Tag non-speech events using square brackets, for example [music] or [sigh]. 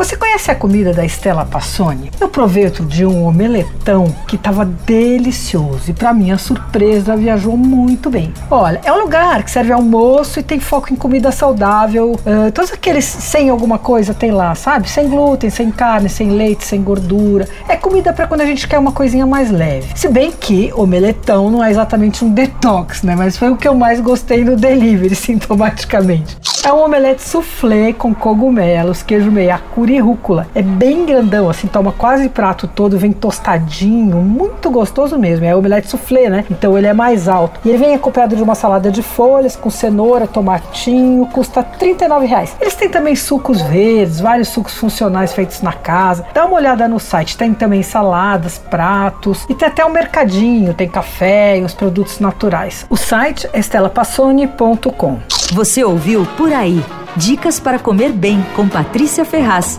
Você conhece a comida da Estela Passoni? Eu provei outro dia um omeletão que estava delicioso e para minha surpresa viajou muito bem. Olha, é um lugar que serve almoço e tem foco em comida saudável. Uh, todos aqueles sem alguma coisa tem lá, sabe? Sem glúten, sem carne, sem leite, sem gordura. É comida para quando a gente quer uma coisinha mais leve. Se bem que omeletão não é exatamente um detox, né? Mas foi o que eu mais gostei no delivery, [laughs] sintomaticamente. É um omelete soufflé com cogumelos, queijo rúcula. É bem grandão, assim, toma quase prato todo, vem tostadinho, muito gostoso mesmo. É omelete soufflé, né? Então ele é mais alto. E ele vem acompanhado de uma salada de folhas com cenoura, tomatinho, custa 39 reais. Eles têm também sucos verdes, vários sucos funcionais feitos na casa. Dá uma olhada no site, tem também saladas, pratos e tem até um mercadinho, tem café e os produtos naturais. O site é estelapassone.com. Você ouviu Por Aí. Dicas para comer bem com Patrícia Ferraz.